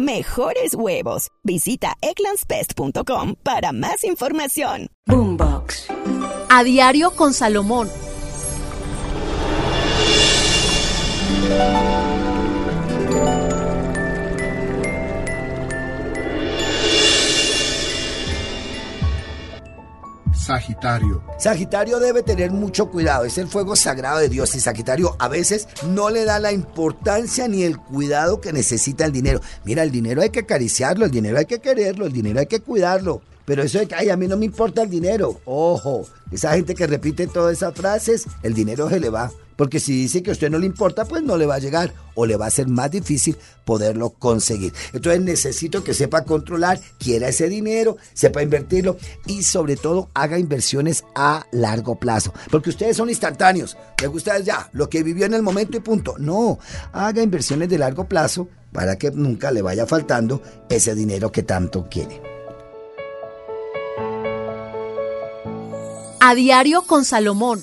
mejores huevos. Visita eclanspest.com para más información. Boombox. A diario con Salomón. Sagitario. Sagitario debe tener mucho cuidado, es el fuego sagrado de Dios y Sagitario a veces no le da la importancia ni el cuidado que necesita el dinero. Mira, el dinero hay que acariciarlo, el dinero hay que quererlo, el dinero hay que cuidarlo. Pero eso de que, ay, a mí no me importa el dinero. Ojo, esa gente que repite todas esas frases, el dinero se le va. Porque si dice que a usted no le importa, pues no le va a llegar o le va a ser más difícil poderlo conseguir. Entonces necesito que sepa controlar, quiera ese dinero, sepa invertirlo y sobre todo haga inversiones a largo plazo. Porque ustedes son instantáneos. Les gusta ya lo que vivió en el momento y punto. No, haga inversiones de largo plazo para que nunca le vaya faltando ese dinero que tanto quiere. A diario con Salomón